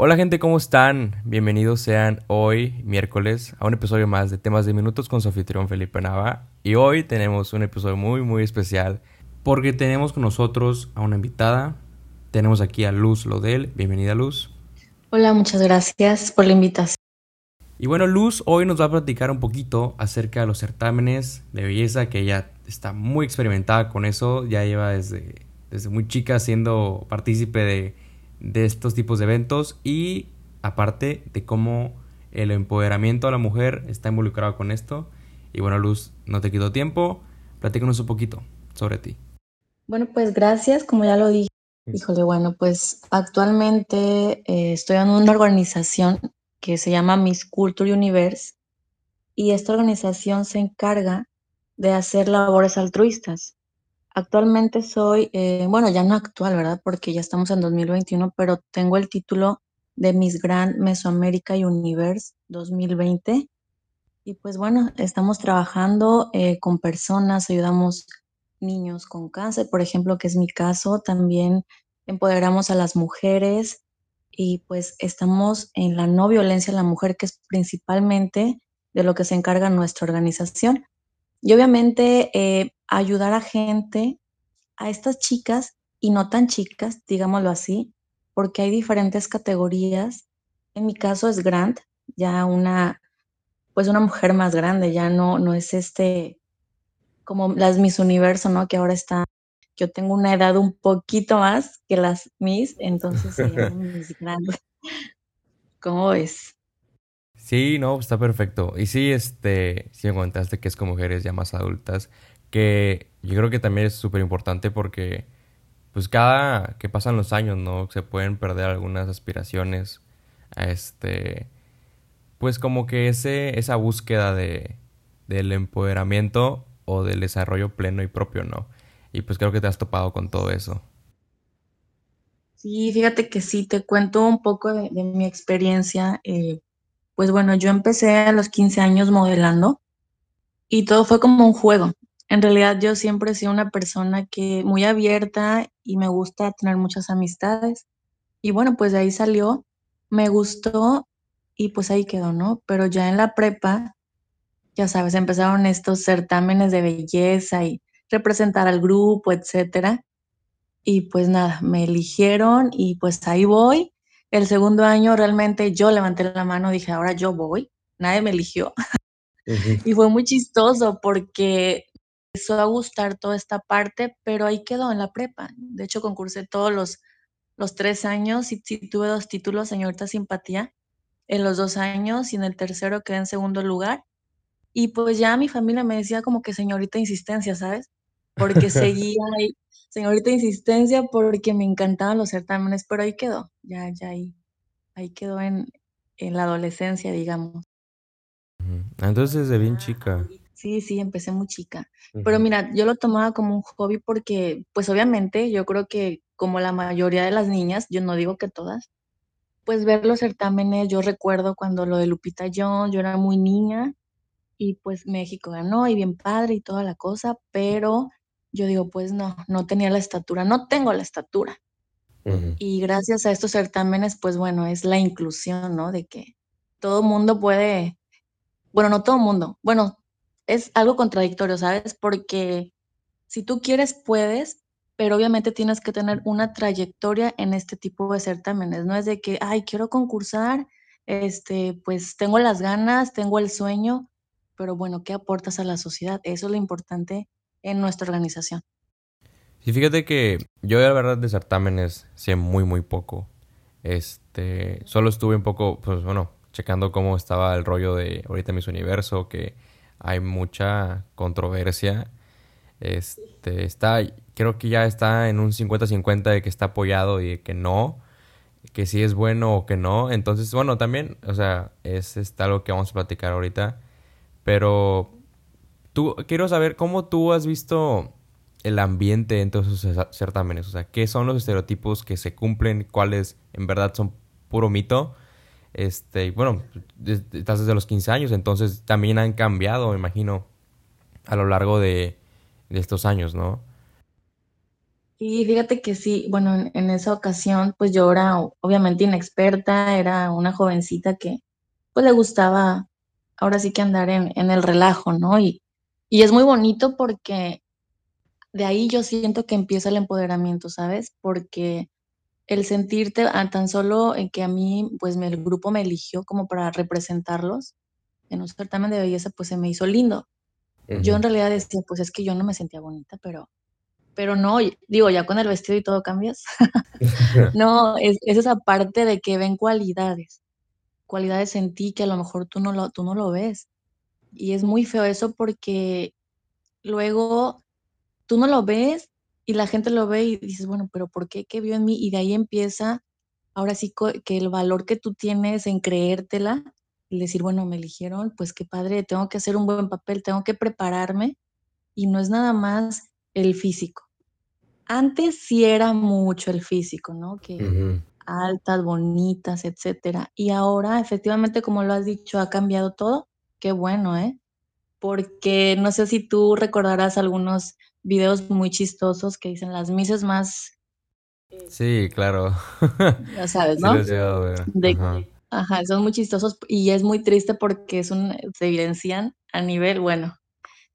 Hola gente, ¿cómo están? Bienvenidos sean hoy, miércoles, a un episodio más de Temas de Minutos con su anfitrión Felipe Nava. Y hoy tenemos un episodio muy, muy especial porque tenemos con nosotros a una invitada. Tenemos aquí a Luz Lodel. Bienvenida, Luz. Hola, muchas gracias por la invitación. Y bueno, Luz hoy nos va a platicar un poquito acerca de los certámenes de belleza, que ella está muy experimentada con eso, ya lleva desde, desde muy chica siendo partícipe de de estos tipos de eventos y aparte de cómo el empoderamiento a la mujer está involucrado con esto. Y bueno, Luz, no te quito tiempo, platícanos un poquito sobre ti. Bueno, pues gracias, como ya lo dije. Híjole, bueno, pues actualmente eh, estoy en una organización que se llama Miss Culture Universe y esta organización se encarga de hacer labores altruistas. Actualmente soy, eh, bueno, ya no actual, ¿verdad? Porque ya estamos en 2021, pero tengo el título de Miss Grand Mesoamérica Universe 2020. Y pues bueno, estamos trabajando eh, con personas, ayudamos niños con cáncer, por ejemplo, que es mi caso, también empoderamos a las mujeres y pues estamos en la no violencia a la mujer, que es principalmente de lo que se encarga nuestra organización. Y obviamente eh, ayudar a gente, a estas chicas y no tan chicas, digámoslo así, porque hay diferentes categorías. En mi caso es Grant, ya una, pues una mujer más grande, ya no, no es este, como las Miss Universo, ¿no? Que ahora está, yo tengo una edad un poquito más que las Miss, entonces se llaman Miss Grant. ¿Cómo ves? Sí, no, está perfecto. Y sí, este, sí me comentaste que es con mujeres ya más adultas, que yo creo que también es súper importante porque, pues cada que pasan los años, ¿no? Se pueden perder algunas aspiraciones a este, pues como que ese, esa búsqueda de, del empoderamiento o del desarrollo pleno y propio, ¿no? Y pues creo que te has topado con todo eso. Sí, fíjate que sí, te cuento un poco de, mi experiencia. Eh, pues bueno, yo empecé a los 15 años modelando y todo fue como un juego. En realidad yo siempre he sido una persona que muy abierta y me gusta tener muchas amistades. Y bueno, pues de ahí salió, me gustó y pues ahí quedó, ¿no? Pero ya en la prepa, ya sabes, empezaron estos certámenes de belleza y representar al grupo, etcétera. Y pues nada, me eligieron y pues ahí voy. El segundo año realmente yo levanté la mano, dije, ahora yo voy, nadie me eligió. Y fue muy chistoso porque empezó a gustar toda esta parte, pero ahí quedó en la prepa. De hecho, concursé todos los, los tres años y, tuve dos títulos, señorita simpatía, en los dos años y en el tercero quedé en segundo lugar. Y pues ya mi familia me decía como que señorita insistencia, ¿sabes? Porque seguía ahí, señorita insistencia porque me encantaban los certámenes, pero ahí quedó, ya, ya ahí, ahí quedó en, en la adolescencia, digamos. Entonces de bien chica. Sí, sí, empecé muy chica. Pero mira, yo lo tomaba como un hobby porque, pues obviamente, yo creo que como la mayoría de las niñas, yo no digo que todas, pues ver los certámenes, yo recuerdo cuando lo de Lupita Jones, yo era muy niña y pues México ganó y bien padre y toda la cosa, pero yo digo, pues no, no tenía la estatura, no tengo la estatura. Y gracias a estos certámenes, pues bueno, es la inclusión, ¿no? De que todo mundo puede, bueno, no todo mundo, bueno, es algo contradictorio, ¿sabes? Porque si tú quieres, puedes, pero obviamente tienes que tener una trayectoria en este tipo de certámenes. No es de que, ay, quiero concursar, este, pues tengo las ganas, tengo el sueño, pero bueno, ¿qué aportas a la sociedad? Eso es lo importante en nuestra organización. Sí, fíjate que yo la verdad de certámenes sé muy, muy poco. Este, solo estuve un poco, pues bueno, checando cómo estaba el rollo de ahorita Miss Universo, que hay mucha controversia. Este, está, creo que ya está en un 50-50 de que está apoyado y de que no, que si es bueno o que no. Entonces, bueno, también, o sea, es, es algo que vamos a platicar ahorita. Pero tú, quiero saber cómo tú has visto el ambiente en todos esos certámenes. O sea, qué son los estereotipos que se cumplen, cuáles en verdad son puro mito este, bueno, estás desde los 15 años, entonces también han cambiado, me imagino, a lo largo de, estos años, ¿no? Y fíjate que sí, bueno, en, esa ocasión, pues yo era obviamente inexperta, era una jovencita que pues le gustaba ahora sí que andar en, en el relajo, ¿no? Y, y es muy bonito porque de ahí yo siento que empieza el empoderamiento, ¿sabes? Porque el sentirte ah, tan solo en que a mí, pues el grupo me eligió como para representarlos en un certamen de belleza, pues se me hizo lindo. Yo en realidad decía, pues es que yo no me sentía bonita, pero, pero no, digo, ya con el vestido y todo cambias. no, es, es, esa parte de que ven cualidades, cualidades en ti que a lo mejor tú no lo, tú no lo ves. Y es muy feo eso porque luego tú no lo ves y la gente lo ve y dices, bueno, pero ¿por qué? ¿Qué vio en mí? Y de ahí empieza, ahora sí que el valor que tú tienes en creértela, y decir, bueno, me eligieron, pues qué padre, tengo que hacer un buen papel, tengo que prepararme y no es nada más el físico. Antes sí era mucho el físico, ¿no? Que altas, bonitas, etcétera. Y ahora, efectivamente, como lo has dicho, ha cambiado todo. Qué bueno, ¿eh? Porque no sé si tú recordarás algunos videos muy chistosos que dicen las mises más... Sí, claro. Ya sabes, ¿no? Sí, de, ajá. son muy chistosos y es muy triste porque es un, se evidencian a nivel, bueno,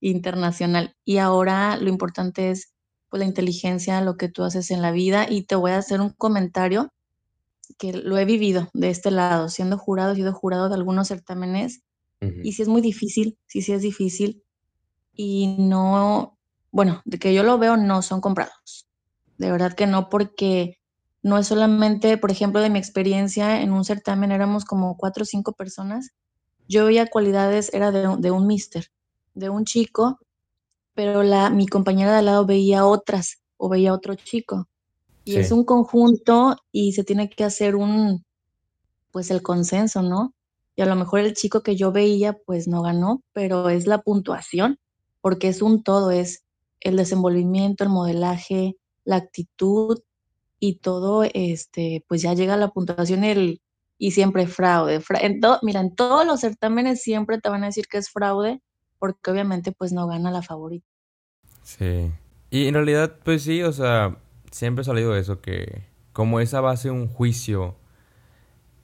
internacional. Y ahora lo importante es pues, la inteligencia, lo que tú haces en la vida. Y te voy a hacer un comentario que lo he vivido de este lado, siendo jurado, he sido jurado de algunos certámenes. Y sí es muy difícil, sí, sí es difícil. Y no, bueno, de que yo lo veo, no son comprados. De verdad que no, porque no es solamente, por ejemplo, de mi experiencia en un certamen, éramos como cuatro o cinco personas. Yo veía cualidades, era de, de un mister, de un chico, pero la, mi compañera de al lado veía otras o veía otro chico. Y sí. es un conjunto y se tiene que hacer un, pues el consenso, ¿no? Y a lo mejor el chico que yo veía, pues no ganó, pero es la puntuación, porque es un todo, es el desenvolvimiento, el modelaje, la actitud y todo, este, pues ya llega la puntuación el, y siempre fraude. Todo, mira, en todos los certámenes siempre te van a decir que es fraude, porque obviamente pues no gana la favorita. Sí. Y en realidad, pues sí, o sea, siempre ha salido eso, que como esa base un juicio,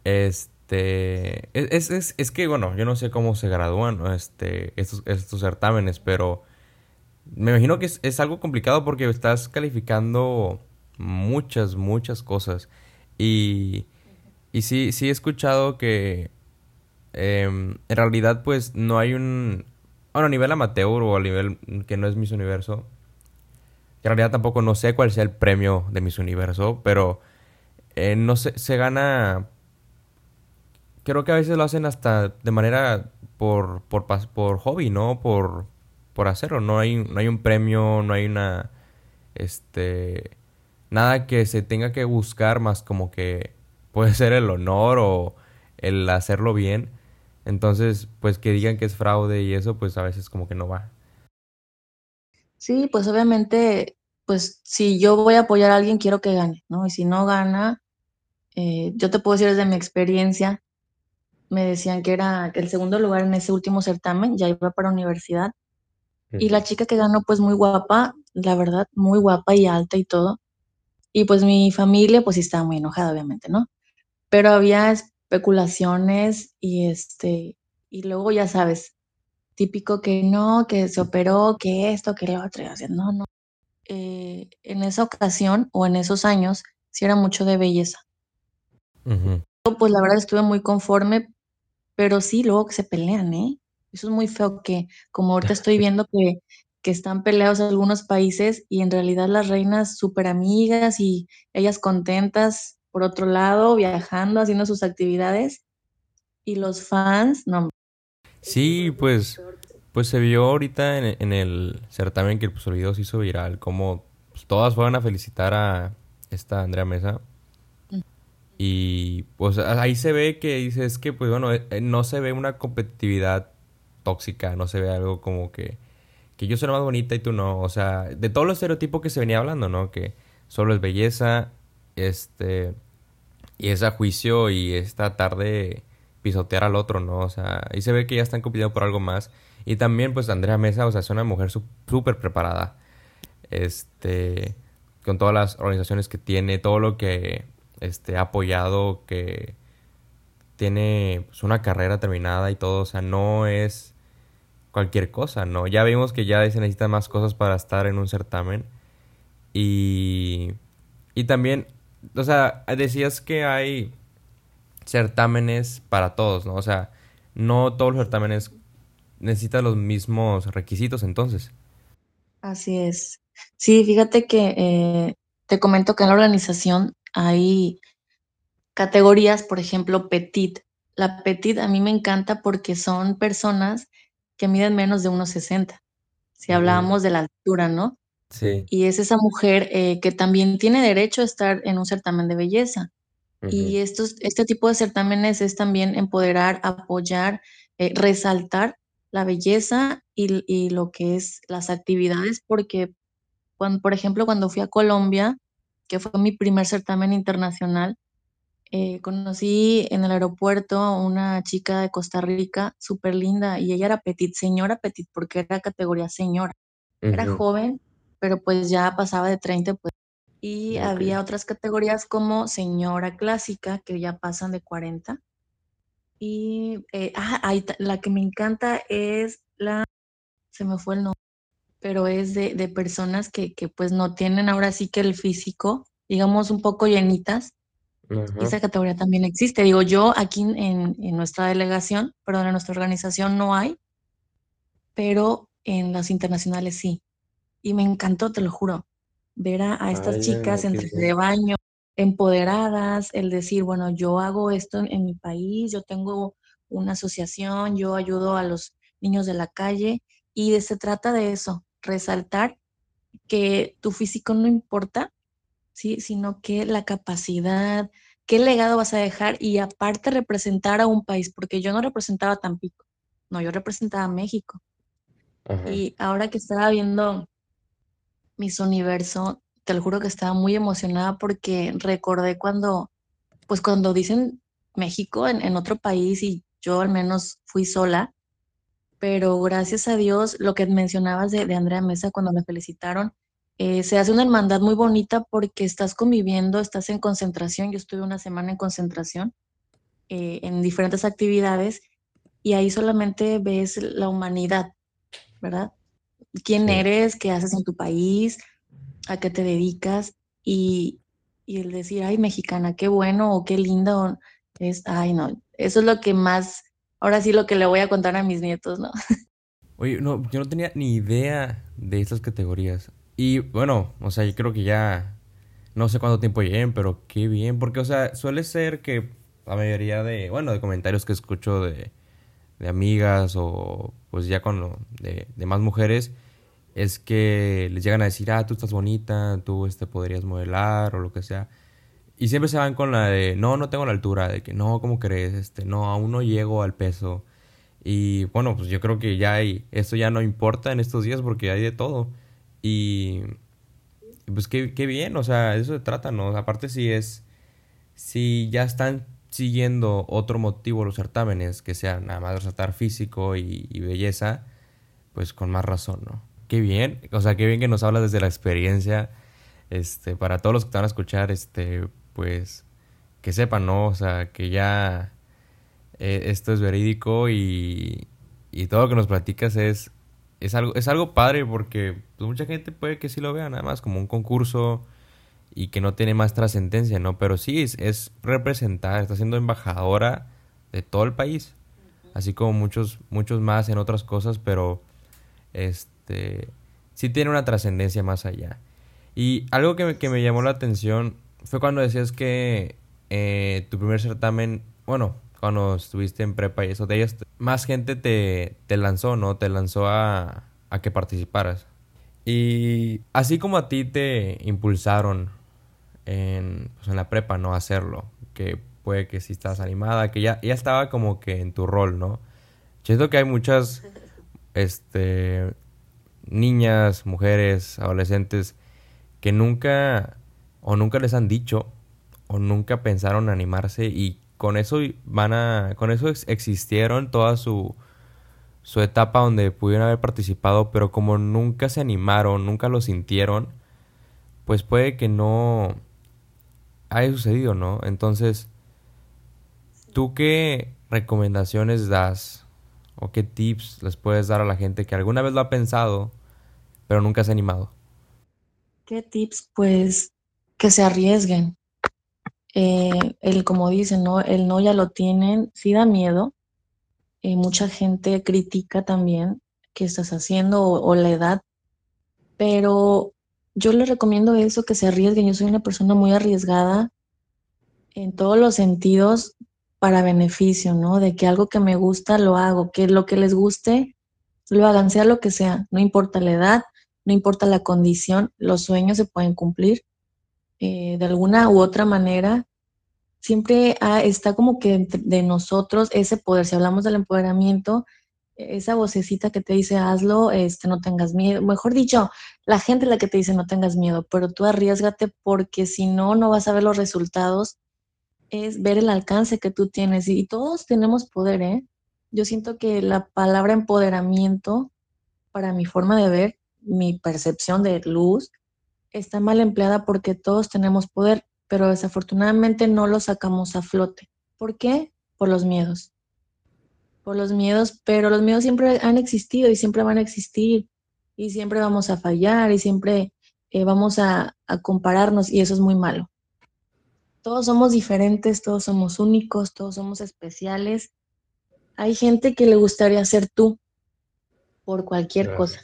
este, es, es, es, que, bueno, yo no sé cómo se gradúan este, estos, estos certámenes, pero me imagino que es, es algo complicado porque estás calificando muchas, muchas cosas. Y, y sí, sí he escuchado que eh, en realidad pues no hay un... Bueno, a nivel amateur o a nivel que no es Miss Universo, en realidad tampoco no sé cuál sea el premio de Miss Universo, pero eh, no sé, se gana... Creo que a veces lo hacen hasta de manera por, por, por hobby, ¿no? Por, por hacerlo. No hay, no hay un premio, no hay una... Este... Nada que se tenga que buscar más como que puede ser el honor o el hacerlo bien. Entonces, pues que digan que es fraude y eso, pues a veces como que no va. Sí, pues obviamente, pues si yo voy a apoyar a alguien, quiero que gane, ¿no? Y si no gana, eh, yo te puedo decir desde mi experiencia, me decían que era que el segundo lugar en ese último certamen, ya iba para universidad, y la chica que ganó, pues muy guapa, la verdad, muy guapa y alta y todo. Y pues mi familia, pues sí estaba muy enojada, obviamente, ¿no? Pero había especulaciones y este, y luego ya sabes, típico que no, que se operó, que esto, que lo otro, y no, no. Eh, en esa ocasión o en esos años, sí era mucho de belleza. Uh -huh. Pues la verdad estuve muy conforme, pero sí, luego que se pelean, ¿eh? Eso es muy feo que, como ahorita estoy viendo que, que están peleados algunos países y en realidad las reinas súper amigas y ellas contentas por otro lado, viajando, haciendo sus actividades y los fans, no. Sí, pues, pues se vio ahorita en, en el certamen que el video se hizo viral, como pues, todas fueron a felicitar a esta Andrea Mesa. Y pues ahí se ve que dices que, pues bueno, no se ve una competitividad tóxica, no se ve algo como que, que yo soy la más bonita y tú no. O sea, de todos los estereotipos que se venía hablando, ¿no? Que solo es belleza, este, y es a juicio y esta tarde pisotear al otro, ¿no? O sea, ahí se ve que ya están compitiendo por algo más. Y también, pues, Andrea Mesa, o sea, es una mujer súper preparada. Este, con todas las organizaciones que tiene, todo lo que este, apoyado, que tiene pues, una carrera terminada y todo, o sea, no es cualquier cosa, ¿no? Ya vimos que ya se necesitan más cosas para estar en un certamen y, y también, o sea, decías que hay certámenes para todos, ¿no? O sea, no todos los certámenes necesitan los mismos requisitos entonces. Así es. Sí, fíjate que eh, te comento que en la organización hay categorías, por ejemplo, petit. La petit a mí me encanta porque son personas que miden menos de 1,60. Si hablábamos de la altura, ¿no? Sí. Y es esa mujer eh, que también tiene derecho a estar en un certamen de belleza. Y estos, este tipo de certámenes es también empoderar, apoyar, eh, resaltar la belleza y, y, lo que es las actividades, porque, cuando, por ejemplo, cuando fui a Colombia, que fue mi primer certamen internacional, eh, conocí en el aeropuerto a una chica de Costa Rica súper linda y ella era petit, señora petit, porque era categoría señora. Era joven, pero pues ya pasaba de 30, pues. Y había otras categorías como señora clásica, que ya pasan de 40. Y eh, ah, la que me encanta es la, se me fue el nombre, pero es de, de personas que, que pues no tienen ahora sí que el físico, digamos un poco llenitas, esa categoría también existe. Digo, yo aquí en, nuestra delegación, perdón, en nuestra organización no hay, pero en las internacionales sí. Y me encantó, te lo juro, ver a, estas chicas en traje de baño, empoderadas, el decir, bueno, yo hago esto en, mi país, yo tengo una asociación, yo ayudo a los niños de la calle y se trata de eso, resaltar que tu físico no importa, ¿sí? sino que la capacidad, qué legado vas a dejar y aparte representar a un país, porque yo no representaba Tampico, no, yo representaba a México. Y ahora que estaba viendo Miss Universo, te lo juro que estaba muy emocionada porque recordé cuando, pues cuando dicen México en, en otro país y yo al menos fui sola, pero gracias a Dios, lo que mencionabas de, de Andrea Mesa cuando me felicitaron, eh, se hace una hermandad muy bonita porque estás conviviendo, estás en concentración. Yo estuve una semana en concentración eh, en diferentes actividades y ahí solamente ves la humanidad, ¿verdad? ¿Quién eres? ¿Qué haces en tu país? ¿A qué te dedicas? Y, y el decir, ay, mexicana, qué bueno o qué lindo es, ay, no, eso es lo que más, ahora sí lo que le voy a contar a mis nietos, ¿no? Oye, no, yo no tenía ni idea de estas categorías. Y bueno, o sea, yo creo que ya no sé cuánto tiempo lleguen, pero qué bien, porque o sea, suele ser que la mayoría de, bueno, de comentarios que escucho de, de amigas o pues ya con lo de, de, más mujeres es que les llegan a decir, ah, tú estás bonita, tú este, podrías modelar o lo que sea. Y siempre se van con la de, no, no tengo la altura, de que no, ¿cómo crees? Este, no, aún no llego al peso. Y bueno, pues yo creo que ya hay, esto ya no importa en estos días porque hay de todo. Y pues qué, bien, o sea, eso se trata, ¿no? Aparte si es, si ya están siguiendo otro motivo los certámenes, que sean nada más resaltar físico y, belleza, pues con más razón, ¿no? Qué bien, o sea, qué bien que nos hablas desde la experiencia, este, para todos los que te van a escuchar, este, pues, que sepan, ¿no? O sea, que ya eh, esto es verídico y, y todo lo que nos platicas es es algo, es algo padre porque pues, mucha gente puede que sí lo vea nada más como un concurso y que no tiene más trascendencia, ¿no? Pero sí, es, es, representar, está siendo embajadora de todo el país, así como muchos, muchos más en otras cosas, pero este sí tiene una trascendencia más allá. Y algo que me, que me llamó la atención fue cuando decías que eh, tu primer certamen, bueno, cuando estuviste en prepa y eso, de ellas, más gente te, te lanzó, ¿no? Te lanzó a, a que participaras. Y así como a ti te impulsaron en, pues en la prepa, ¿no? A hacerlo. Que puede que si estás animada, que ya, ya estaba como que en tu rol, ¿no? Siento que hay muchas este, niñas, mujeres, adolescentes que nunca o nunca les han dicho o nunca pensaron animarse y con eso van a, con eso existieron toda su, su etapa donde pudieron haber participado, pero como nunca se animaron, nunca lo sintieron, pues puede que no haya sucedido, ¿no? Entonces, ¿tú qué recomendaciones das o qué tips les puedes dar a la gente que alguna vez lo ha pensado, pero nunca se ha animado? ¿Qué tips? Pues que se arriesguen. Eh, el, como dicen, ¿no? El no ya lo tienen, sí da miedo. Eh, mucha gente critica también qué estás haciendo o, la edad, pero yo les recomiendo eso, que se arriesguen. Yo soy una persona muy arriesgada en todos los sentidos para beneficio, ¿no? De que algo que me gusta lo hago, que lo que les guste lo hagan, sea lo que sea, no importa la edad, no importa la condición, los sueños se pueden cumplir eh, de alguna u otra manera. Siempre está como que de nosotros ese poder, si hablamos del empoderamiento, esa vocecita que te dice hazlo, este, no tengas miedo, mejor dicho, la gente la que te dice no tengas miedo, pero tú arriesgate porque si no, no vas a ver los resultados, es ver el alcance que tú tienes y todos tenemos poder, ¿eh? Yo siento que la palabra empoderamiento, para mi forma de ver, mi percepción de luz, está mal empleada porque todos tenemos poder, pero desafortunadamente no lo sacamos a flote. ¿Por qué? Por los miedos por los miedos, pero los miedos siempre han existido y siempre van a existir y siempre vamos a fallar y siempre eh, vamos a, compararnos y eso es muy malo. Todos somos diferentes, todos somos únicos, todos somos especiales. Hay gente que le gustaría ser tú por cualquier cosa.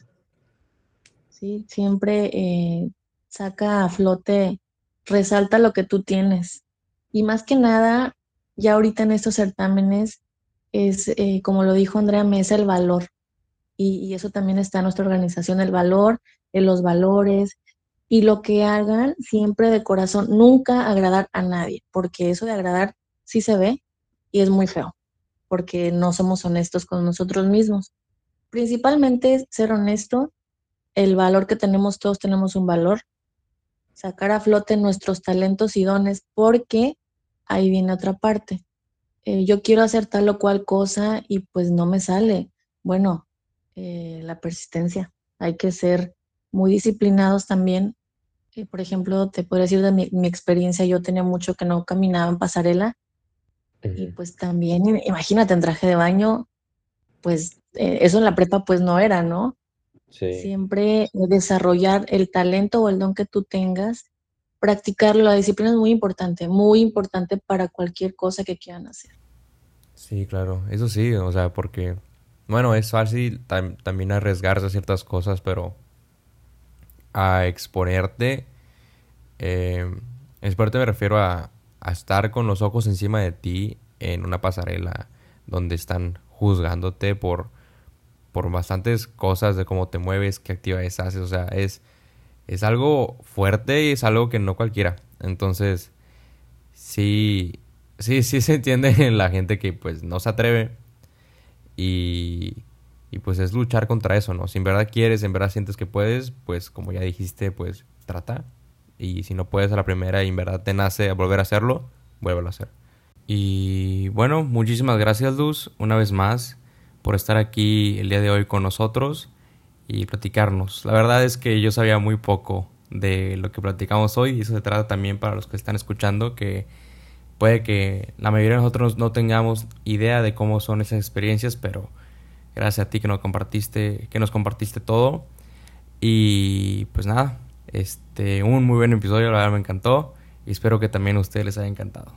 ¿Sí? Siempre eh, saca a flote, resalta lo que tú tienes. Y más que nada, ya ahorita en estos certámenes, es, eh, como lo dijo Andrea Mesa, el valor. Y, eso también está en nuestra organización, el valor, en los valores y lo que hagan siempre de corazón, nunca agradar a nadie, porque eso de agradar sí se ve y es muy feo, porque no somos honestos con nosotros mismos. Principalmente ser honesto, el valor que tenemos, todos tenemos un valor, sacar a flote nuestros talentos y dones, porque ahí viene otra parte. Eh, yo quiero hacer tal o cual cosa y pues no me sale. Bueno, eh, la persistencia. Hay que ser muy disciplinados también. Eh, por ejemplo, te puedo decir de mi, experiencia, yo tenía mucho que no caminaba en pasarela y pues también, imagínate, en traje de baño, pues eso en la prepa pues no era, ¿no? Sí. Siempre desarrollar el talento o el don que tú tengas practicarlo, la disciplina es muy importante, muy importante para cualquier cosa que quieran hacer. Sí, claro, eso sí, o sea, porque, bueno, es fácil también arriesgarse a ciertas cosas, pero a exponerte, eh, exponerte me refiero a, a estar con los ojos encima de ti en una pasarela donde están juzgándote por, por bastantes cosas de cómo te mueves, qué actividades haces, o sea, es es algo fuerte y es algo que no cualquiera. Entonces, sí, sí, sí se entiende en la gente que pues no se atreve y, y pues es luchar contra eso, ¿no? Si en verdad quieres, en verdad sientes que puedes, pues como ya dijiste, pues trata. Y si no puedes a la primera y en verdad te nace a volver a hacerlo, vuélvelo a hacer. Y bueno, muchísimas gracias Luz, una vez más, por estar aquí el día de hoy con nosotros y platicarnos. La verdad es que yo sabía muy poco de lo que platicamos hoy y eso se trata también para los que están escuchando que puede que la mayoría de nosotros no tengamos idea de cómo son esas experiencias, pero gracias a ti que nos compartiste, que nos compartiste todo. Y pues nada, este un muy buen episodio, la verdad me encantó y espero que también a ustedes les haya encantado.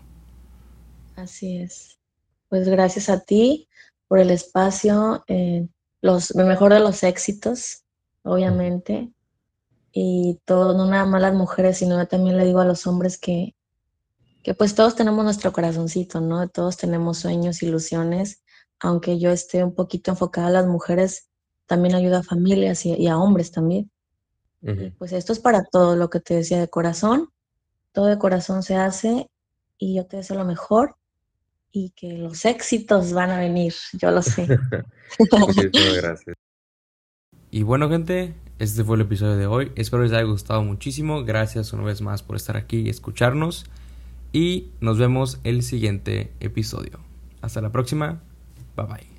Así es. Pues gracias a ti por el espacio. Eh, los, mejor de los éxitos, obviamente, y todo, no nada más las mujeres, sino también le digo a los hombres que, que pues todos tenemos nuestro corazoncito, ¿no? Todos tenemos sueños, ilusiones, aunque yo esté un poquito enfocada a las mujeres, también ayuda a familias y, a hombres también. Pues esto es para todo lo que te decía de corazón, todo de corazón se hace y yo te deseo lo mejor y que los éxitos van a venir, yo lo sé. Muchísimas gracias. Y bueno, gente, este fue el episodio de hoy. Espero les haya gustado muchísimo. Gracias una vez más por estar aquí y escucharnos. Y nos vemos el siguiente episodio. Hasta la próxima. Bye bye.